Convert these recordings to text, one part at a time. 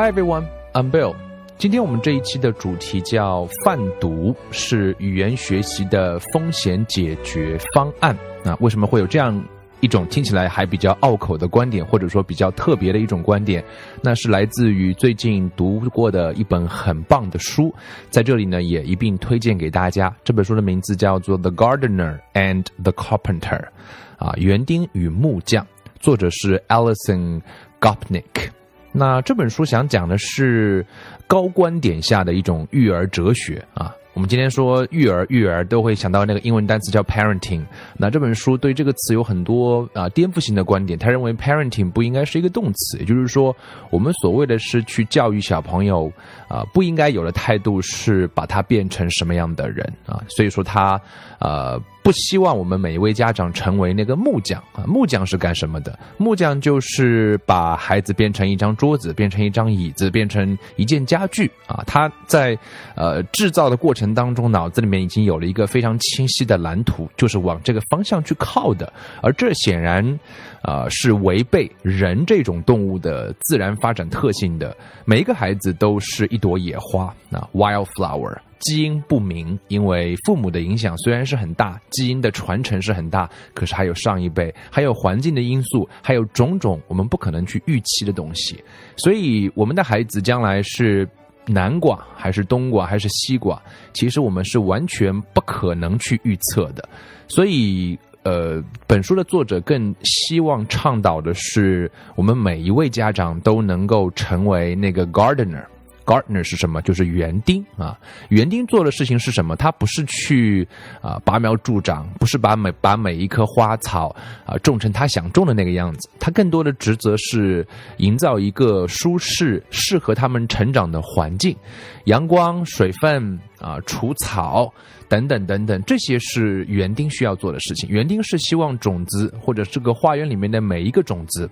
Hi everyone, I'm Bill. 今天我们这一期的主题叫泛读，是语言学习的风险解决方案。那为什么会有这样一种听起来还比较拗口的观点，或者说比较特别的一种观点？那是来自于最近读过的一本很棒的书，在这里呢也一并推荐给大家。这本书的名字叫做《The Gardener and the Carpenter》，啊，园丁与木匠，作者是 Alison Gopnik。那这本书想讲的是高观点下的一种育儿哲学啊。我们今天说育儿，育儿都会想到那个英文单词叫 parenting。那这本书对这个词有很多啊颠覆性的观点。他认为 parenting 不应该是一个动词，也就是说，我们所谓的是去教育小朋友啊，不应该有的态度是把他变成什么样的人啊。所以说他呃。不希望我们每一位家长成为那个木匠啊！木匠是干什么的？木匠就是把孩子变成一张桌子，变成一张椅子，变成一件家具啊！他在呃制造的过程当中，脑子里面已经有了一个非常清晰的蓝图，就是往这个方向去靠的。而这显然啊是违背人这种动物的自然发展特性的。每一个孩子都是一朵野花啊，wildflower。基因不明，因为父母的影响虽然是很大，基因的传承是很大，可是还有上一辈，还有环境的因素，还有种种我们不可能去预期的东西。所以，我们的孩子将来是南瓜还是冬瓜还是西瓜，其实我们是完全不可能去预测的。所以，呃，本书的作者更希望倡导的是，我们每一位家长都能够成为那个 gardener。Gardener 是什么？就是园丁啊。园丁做的事情是什么？他不是去啊拔苗助长，不是把每把每一棵花草啊种成他想种的那个样子。他更多的职责是营造一个舒适、适合他们成长的环境，阳光、水分啊、除草等等等等，这些是园丁需要做的事情。园丁是希望种子或者这个花园里面的每一个种子。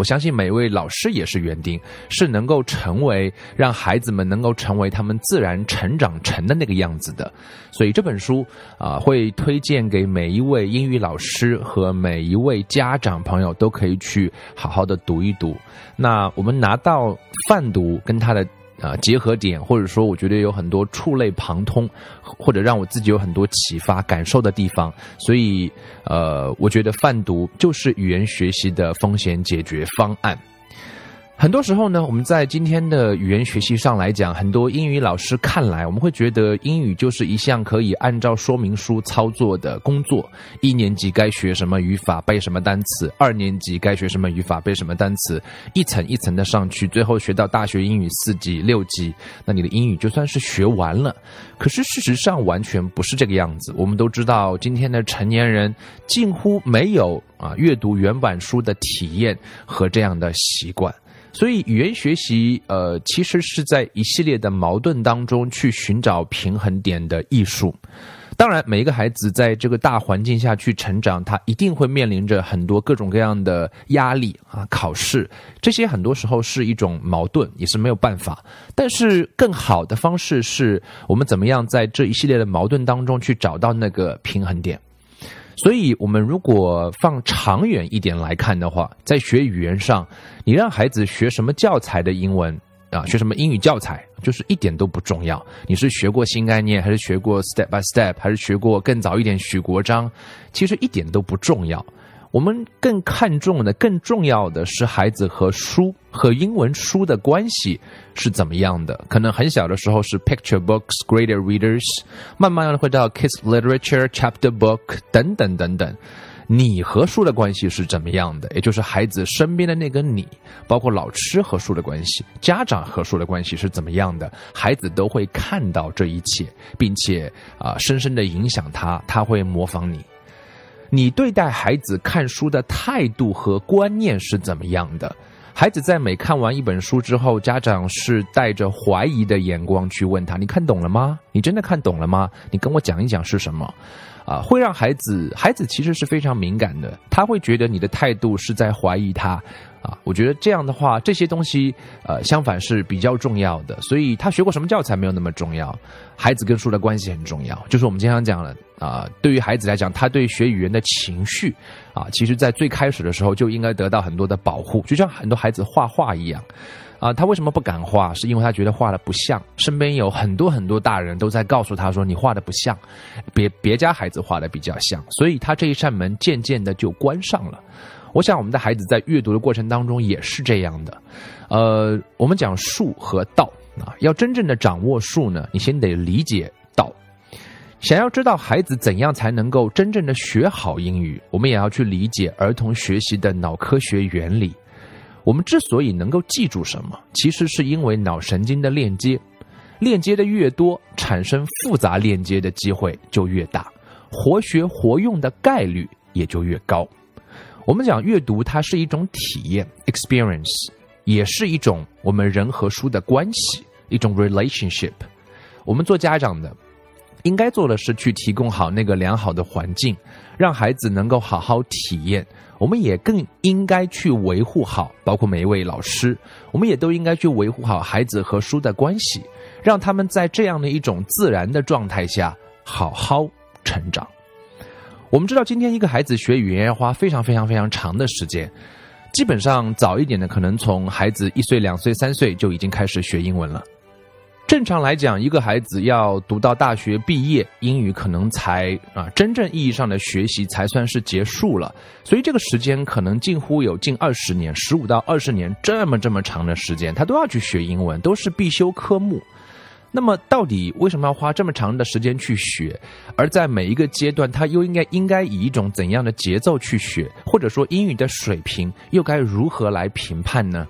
我相信每一位老师也是园丁，是能够成为让孩子们能够成为他们自然成长成的那个样子的。所以这本书啊，会推荐给每一位英语老师和每一位家长朋友都可以去好好的读一读。那我们拿到泛读跟他的。啊，结合点，或者说，我觉得有很多触类旁通，或者让我自己有很多启发感受的地方，所以，呃，我觉得泛读就是语言学习的风险解决方案。很多时候呢，我们在今天的语言学习上来讲，很多英语老师看来，我们会觉得英语就是一项可以按照说明书操作的工作。一年级该学什么语法，背什么单词；二年级该学什么语法，背什么单词，一层一层的上去，最后学到大学英语四级、六级，那你的英语就算是学完了。可是事实上完全不是这个样子。我们都知道，今天的成年人近乎没有啊阅读原版书的体验和这样的习惯。所以，语言学习，呃，其实是在一系列的矛盾当中去寻找平衡点的艺术。当然，每一个孩子在这个大环境下去成长，他一定会面临着很多各种各样的压力啊，考试这些很多时候是一种矛盾，也是没有办法。但是，更好的方式是我们怎么样在这一系列的矛盾当中去找到那个平衡点。所以，我们如果放长远一点来看的话，在学语言上，你让孩子学什么教材的英文啊，学什么英语教材，就是一点都不重要。你是学过新概念，还是学过 step by step，还是学过更早一点许国璋，其实一点都不重要。我们更看重的、更重要的是孩子和书和英文书的关系是怎么样的。可能很小的时候是 picture books, greater readers，慢慢的会到 kids literature, chapter book 等等等等。你和书的关系是怎么样的？也就是孩子身边的那个你，包括老师和书的关系，家长和书的关系是怎么样的？孩子都会看到这一切，并且啊，深深的影响他，他会模仿你。你对待孩子看书的态度和观念是怎么样的？孩子在每看完一本书之后，家长是带着怀疑的眼光去问他：“你看懂了吗？你真的看懂了吗？你跟我讲一讲是什么？”啊，会让孩子，孩子其实是非常敏感的，他会觉得你的态度是在怀疑他。啊，我觉得这样的话，这些东西，呃，相反是比较重要的。所以他学过什么教材没有那么重要，孩子跟书的关系很重要。就是我们经常讲了啊，对于孩子来讲，他对学语言的情绪，啊，其实在最开始的时候就应该得到很多的保护，就像很多孩子画画一样。啊，他为什么不敢画？是因为他觉得画的不像。身边有很多很多大人都在告诉他说：“你画的不像，别别家孩子画的比较像。”所以他这一扇门渐渐的就关上了。我想我们的孩子在阅读的过程当中也是这样的。呃，我们讲术和道啊，要真正的掌握术呢，你先得理解。想要知道孩子怎样才能够真正的学好英语，我们也要去理解儿童学习的脑科学原理。我们之所以能够记住什么，其实是因为脑神经的链接，链接的越多，产生复杂链接的机会就越大，活学活用的概率也就越高。我们讲阅读，它是一种体验 （experience），也是一种我们人和书的关系，一种 relationship。我们做家长的，应该做的是去提供好那个良好的环境，让孩子能够好好体验。我们也更应该去维护好，包括每一位老师，我们也都应该去维护好孩子和书的关系，让他们在这样的一种自然的状态下好好成长。我们知道，今天一个孩子学语言要花非常非常非常长的时间，基本上早一点的，可能从孩子一岁、两岁、三岁就已经开始学英文了。正常来讲，一个孩子要读到大学毕业，英语可能才啊真正意义上的学习才算是结束了。所以这个时间可能近乎有近二十年，十五到二十年这么这么长的时间，他都要去学英文，都是必修科目。那么到底为什么要花这么长的时间去学？而在每一个阶段，他又应该应该以一种怎样的节奏去学？或者说英语的水平又该如何来评判呢？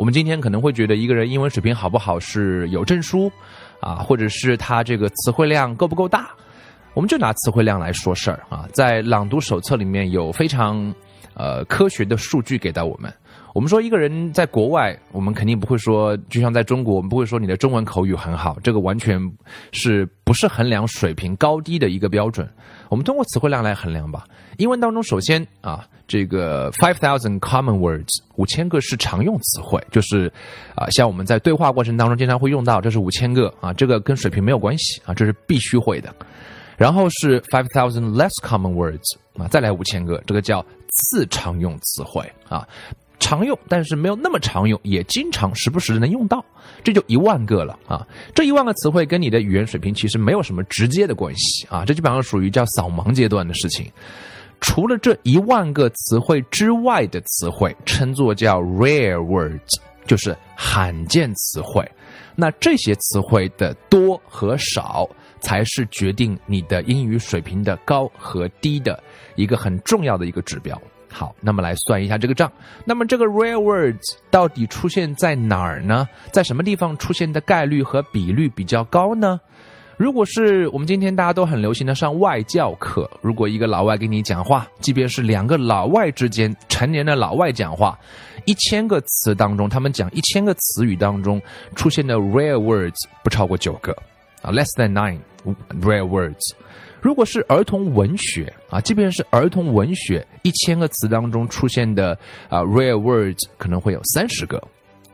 我们今天可能会觉得一个人英文水平好不好是有证书，啊，或者是他这个词汇量够不够大？我们就拿词汇量来说事儿啊，在朗读手册里面有非常呃科学的数据给到我们。我们说一个人在国外，我们肯定不会说，就像在中国，我们不会说你的中文口语很好，这个完全是不是衡量水平高低的一个标准。我们通过词汇量来衡量吧。英文当中，首先啊，这个 five thousand common words 五千个是常用词汇，就是啊，像我们在对话过程当中经常会用到，这是五千个啊，这个跟水平没有关系啊，这是必须会的。然后是 five thousand less common words 啊，再来五千个，这个叫次常用词汇啊。常用，但是没有那么常用，也经常时不时的能用到，这就一万个了啊！这一万个词汇跟你的语言水平其实没有什么直接的关系啊，这基本上属于叫扫盲阶段的事情。除了这一万个词汇之外的词汇，称作叫 rare words，就是罕见词汇。那这些词汇的多和少，才是决定你的英语水平的高和低的一个很重要的一个指标。好，那么来算一下这个账。那么这个 rare words 到底出现在哪儿呢？在什么地方出现的概率和比率比较高呢？如果是我们今天大家都很流行的上外教课，如果一个老外给你讲话，即便是两个老外之间成年的老外讲话，一千个词当中，他们讲一千个词语当中出现的 rare words 不超过九个啊，less than nine rare words。如果是儿童文学啊，即便是儿童文学，一千个词当中出现的啊 rare words 可能会有三十个。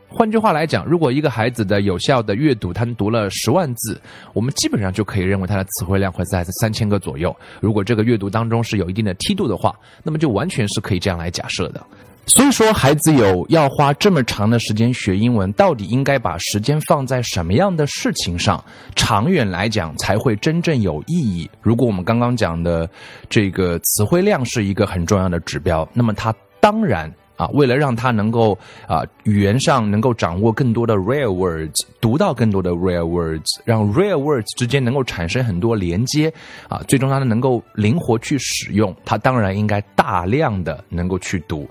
换句话来讲，如果一个孩子的有效的阅读，他读了十万字，我们基本上就可以认为他的词汇量会在三千个左右。如果这个阅读当中是有一定的梯度的话，那么就完全是可以这样来假设的。所以说，孩子有要花这么长的时间学英文，到底应该把时间放在什么样的事情上？长远来讲才会真正有意义。如果我们刚刚讲的这个词汇量是一个很重要的指标，那么它当然啊，为了让他能够啊语言上能够掌握更多的 rare words，读到更多的 rare words，让 rare words 之间能够产生很多连接啊，最终他能够灵活去使用，他当然应该大量的能够去读。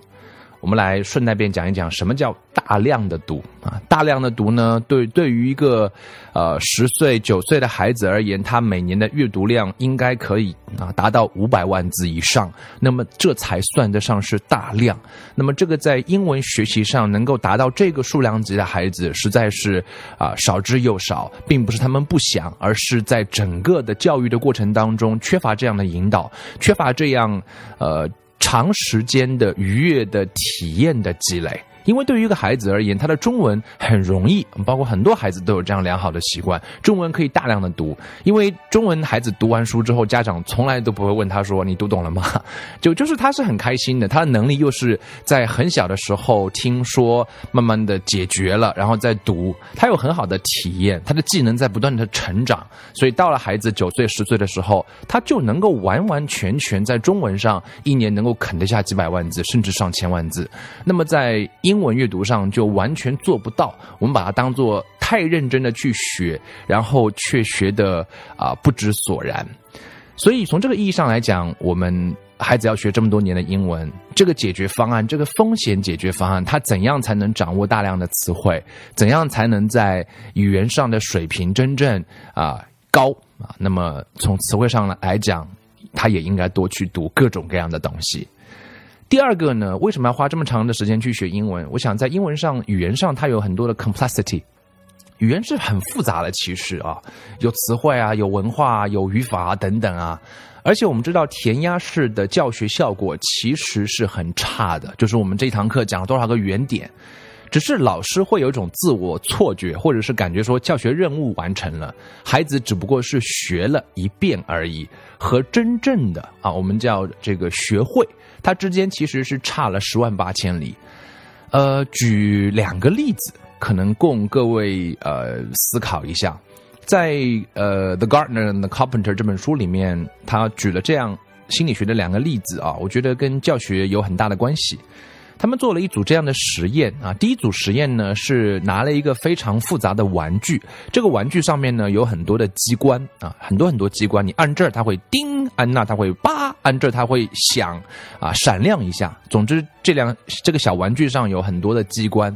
我们来顺带便讲一讲什么叫大量的读啊？大量的读呢，对对于一个呃十岁九岁的孩子而言，他每年的阅读量应该可以啊达到五百万字以上，那么这才算得上是大量。那么这个在英文学习上能够达到这个数量级的孩子，实在是啊少之又少，并不是他们不想，而是在整个的教育的过程当中缺乏这样的引导，缺乏这样呃。长时间的愉悦的体验的积累，因为对于一个孩子而言，他的中文很容易，包括很多孩子都有这样良好的习惯，中文可以大量的读。因为中文孩子读完书之后，家长从来都不会问他说：“你读懂了吗？” 就就是他是很开心的，他的能力又是在很小的时候听说，慢慢的解决了，然后再读，他有很好的体验，他的技能在不断的成长，所以到了孩子九岁十岁的时候，他就能够完完全全在中文上一年能够啃得下几百万字，甚至上千万字。那么在英英文阅读上就完全做不到，我们把它当做太认真的去学，然后却学的啊不知所然。所以从这个意义上来讲，我们孩子要学这么多年的英文，这个解决方案，这个风险解决方案，他怎样才能掌握大量的词汇？怎样才能在语言上的水平真正啊高啊？那么从词汇上来讲，他也应该多去读各种各样的东西。第二个呢，为什么要花这么长的时间去学英文？我想在英文上、语言上，它有很多的 complexity，语言是很复杂的，其实啊，有词汇啊，有文化，有语法啊等等啊。而且我们知道，填鸭式的教学效果其实是很差的。就是我们这一堂课讲了多少个语言点，只是老师会有一种自我错觉，或者是感觉说教学任务完成了，孩子只不过是学了一遍而已，和真正的啊，我们叫这个学会。它之间其实是差了十万八千里，呃，举两个例子，可能供各位呃思考一下。在呃《The Gardener and the Carpenter》这本书里面，他举了这样心理学的两个例子啊，我觉得跟教学有很大的关系。他们做了一组这样的实验啊，第一组实验呢是拿了一个非常复杂的玩具，这个玩具上面呢有很多的机关啊，很多很多机关，你按这儿它会叮，按那它会叭，按这儿它会响啊，闪亮一下。总之，这辆这个小玩具上有很多的机关。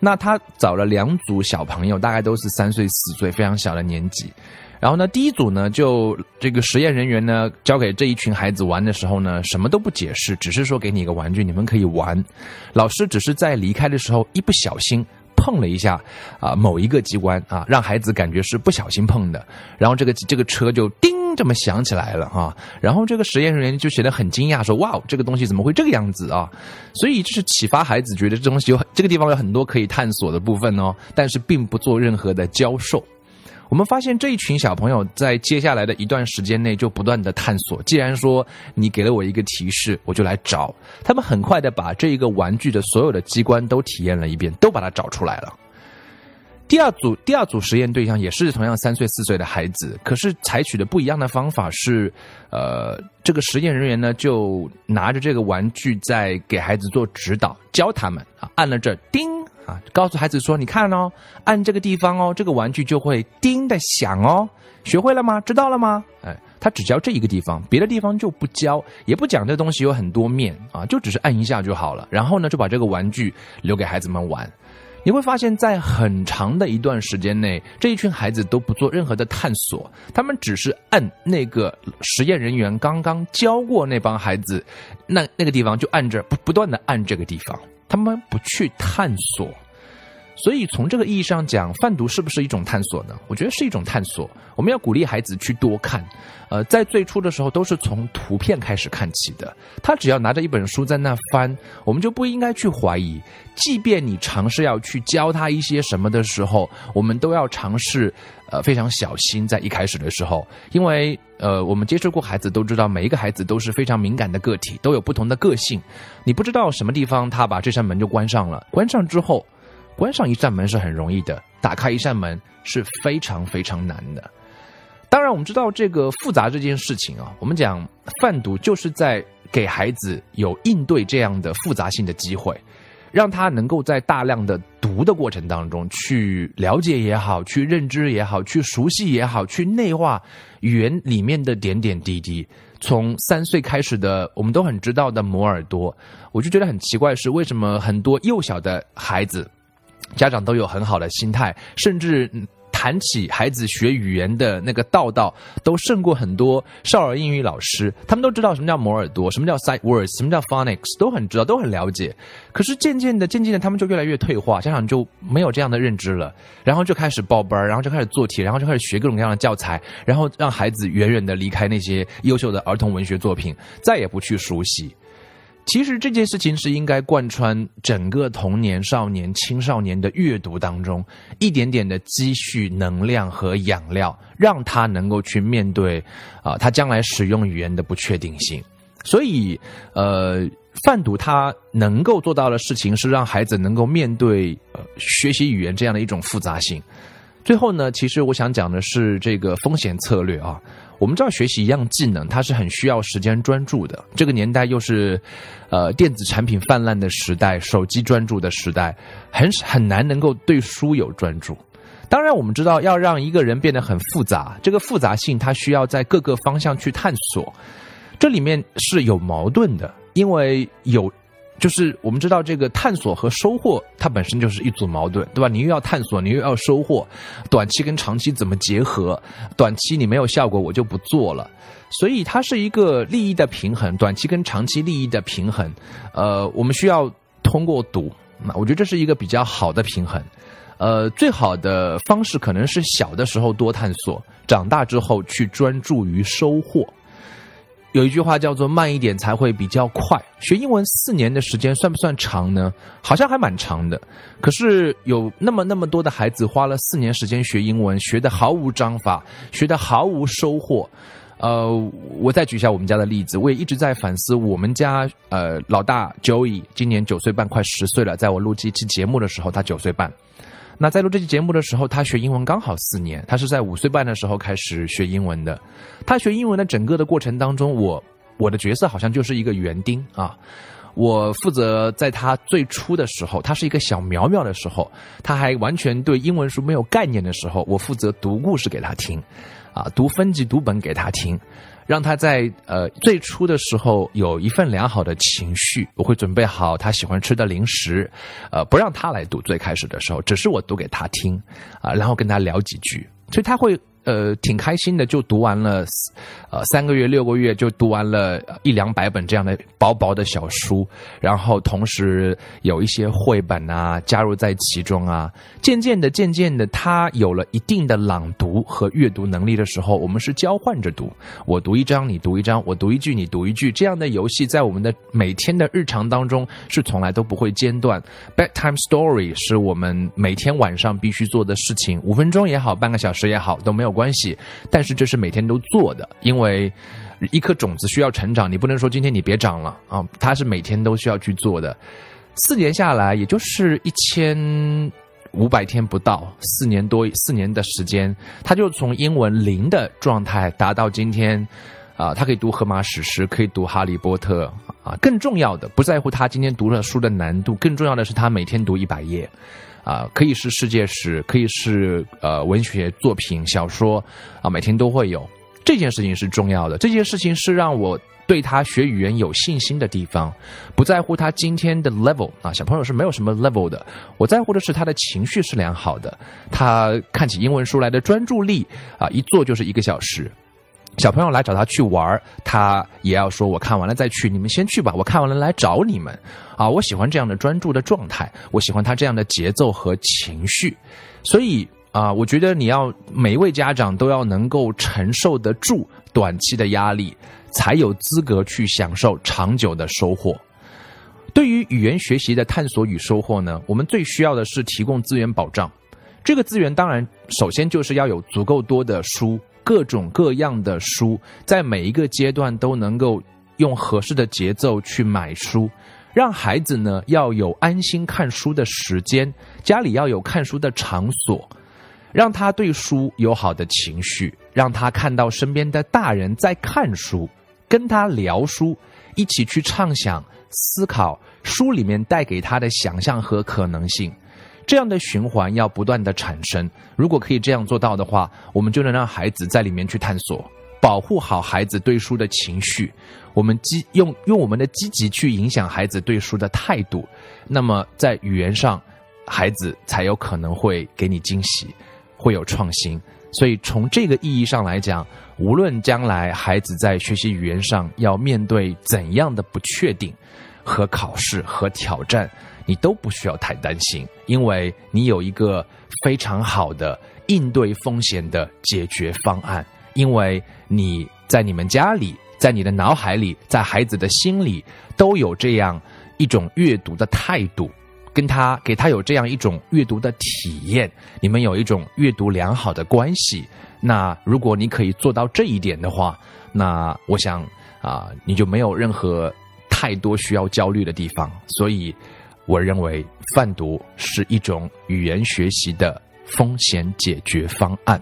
那他找了两组小朋友，大概都是三岁四岁，非常小的年纪。然后呢，第一组呢，就这个实验人员呢，交给这一群孩子玩的时候呢，什么都不解释，只是说给你一个玩具，你们可以玩。老师只是在离开的时候一不小心碰了一下啊某一个机关啊，让孩子感觉是不小心碰的，然后这个这个车就叮这么响起来了啊。然后这个实验人员就显得很惊讶，说：“哇，这个东西怎么会这个样子啊？”所以这是启发孩子觉得这东西有这个地方有很多可以探索的部分哦，但是并不做任何的教授。我们发现这一群小朋友在接下来的一段时间内就不断的探索。既然说你给了我一个提示，我就来找。他们很快的把这一个玩具的所有的机关都体验了一遍，都把它找出来了。第二组第二组实验对象也是同样三岁四岁的孩子，可是采取的不一样的方法是，呃，这个实验人员呢就拿着这个玩具在给孩子做指导，教他们啊，按了这叮。啊，告诉孩子说：“你看哦，按这个地方哦，这个玩具就会叮的响哦。学会了吗？知道了吗？哎，他只教这一个地方，别的地方就不教，也不讲这东西有很多面啊，就只是按一下就好了。然后呢，就把这个玩具留给孩子们玩。你会发现在很长的一段时间内，这一群孩子都不做任何的探索，他们只是按那个实验人员刚刚教过那帮孩子，那那个地方就按着不不断的按这个地方。”他们不去探索，所以从这个意义上讲，贩毒是不是一种探索呢？我觉得是一种探索。我们要鼓励孩子去多看，呃，在最初的时候都是从图片开始看起的。他只要拿着一本书在那翻，我们就不应该去怀疑。即便你尝试要去教他一些什么的时候，我们都要尝试。呃，非常小心，在一开始的时候，因为呃，我们接触过孩子都知道，每一个孩子都是非常敏感的个体，都有不同的个性。你不知道什么地方他把这扇门就关上了，关上之后，关上一扇门是很容易的，打开一扇门是非常非常难的。当然，我们知道这个复杂这件事情啊，我们讲贩毒就是在给孩子有应对这样的复杂性的机会。让他能够在大量的读的过程当中，去了解也好，去认知也好，去熟悉也好，去内化语言里面的点点滴滴。从三岁开始的，我们都很知道的磨耳朵，我就觉得很奇怪，是为什么很多幼小的孩子，家长都有很好的心态，甚至。谈起孩子学语言的那个道道，都胜过很多少儿英语老师。他们都知道什么叫磨耳朵，什么叫 sight words，什么叫 phonics，都很知道，都很了解。可是渐渐的，渐渐的，他们就越来越退化，家长就没有这样的认知了，然后就开始报班然后就开始做题，然后就开始学各种各样的教材，然后让孩子远远的离开那些优秀的儿童文学作品，再也不去熟悉。其实这件事情是应该贯穿整个童年、少年、青少年的阅读当中，一点点的积蓄能量和养料，让他能够去面对啊，他将来使用语言的不确定性。所以，呃，贩毒他能够做到的事情是让孩子能够面对呃学习语言这样的一种复杂性。最后呢，其实我想讲的是这个风险策略啊。我们知道学习一样技能，它是很需要时间专注的。这个年代又是，呃，电子产品泛滥的时代，手机专注的时代，很很难能够对书有专注。当然，我们知道要让一个人变得很复杂，这个复杂性它需要在各个方向去探索，这里面是有矛盾的，因为有。就是我们知道这个探索和收获，它本身就是一组矛盾，对吧？你又要探索，你又要收获，短期跟长期怎么结合？短期你没有效果，我就不做了。所以它是一个利益的平衡，短期跟长期利益的平衡。呃，我们需要通过赌，那我觉得这是一个比较好的平衡。呃，最好的方式可能是小的时候多探索，长大之后去专注于收获。有一句话叫做“慢一点才会比较快”。学英文四年的时间算不算长呢？好像还蛮长的。可是有那么那么多的孩子花了四年时间学英文，学的毫无章法，学的毫无收获。呃，我再举一下我们家的例子，我也一直在反思我们家呃老大 Joey 今年九岁半，快十岁了。在我录这期节目的时候，他九岁半。那在录这期节目的时候，他学英文刚好四年，他是在五岁半的时候开始学英文的。他学英文的整个的过程当中，我我的角色好像就是一个园丁啊，我负责在他最初的时候，他是一个小苗苗的时候，他还完全对英文书没有概念的时候，我负责读故事给他听，啊，读分级读本给他听。让他在呃最初的时候有一份良好的情绪，我会准备好他喜欢吃的零食，呃，不让他来读。最开始的时候，只是我读给他听，啊，然后跟他聊几句，所以他会。呃，挺开心的，就读完了，呃，三个月、六个月就读完了一两百本这样的薄薄的小书，然后同时有一些绘本啊加入在其中啊。渐渐的，渐渐的，他有了一定的朗读和阅读能力的时候，我们是交换着读，我读一章，你读一章，我读一句，你读一句，这样的游戏在我们的每天的日常当中是从来都不会间断。Bedtime story 是我们每天晚上必须做的事情，五分钟也好，半个小时也好，都没有。关系，但是这是每天都做的，因为一颗种子需要成长，你不能说今天你别长了啊，它是每天都需要去做的。四年下来，也就是一千五百天不到，四年多四年的时间，他就从英文零的状态达到今天啊，他可以读荷马史诗，可以读哈利波特啊。更重要的，不在乎他今天读了书的难度，更重要的是他每天读一百页。啊，可以是世界史，可以是呃文学作品、小说，啊，每天都会有。这件事情是重要的，这件事情是让我对他学语言有信心的地方。不在乎他今天的 level 啊，小朋友是没有什么 level 的。我在乎的是他的情绪是良好的，他看起英文书来的专注力啊，一坐就是一个小时。小朋友来找他去玩他也要说：“我看完了再去，你们先去吧。我看完了来找你们。”啊，我喜欢这样的专注的状态，我喜欢他这样的节奏和情绪。所以啊，我觉得你要每一位家长都要能够承受得住短期的压力，才有资格去享受长久的收获。对于语言学习的探索与收获呢，我们最需要的是提供资源保障。这个资源当然首先就是要有足够多的书。各种各样的书，在每一个阶段都能够用合适的节奏去买书，让孩子呢要有安心看书的时间，家里要有看书的场所，让他对书有好的情绪，让他看到身边的大人在看书，跟他聊书，一起去畅想、思考书里面带给他的想象和可能性。这样的循环要不断的产生，如果可以这样做到的话，我们就能让孩子在里面去探索，保护好孩子对书的情绪，我们积用用我们的积极去影响孩子对书的态度，那么在语言上，孩子才有可能会给你惊喜，会有创新。所以从这个意义上来讲，无论将来孩子在学习语言上要面对怎样的不确定和考试和挑战。你都不需要太担心，因为你有一个非常好的应对风险的解决方案。因为你在你们家里在你的脑海里，在孩子的心里，都有这样一种阅读的态度，跟他给他有这样一种阅读的体验，你们有一种阅读良好的关系。那如果你可以做到这一点的话，那我想啊，你就没有任何太多需要焦虑的地方。所以，我认为泛读是一种语言学习的风险解决方案。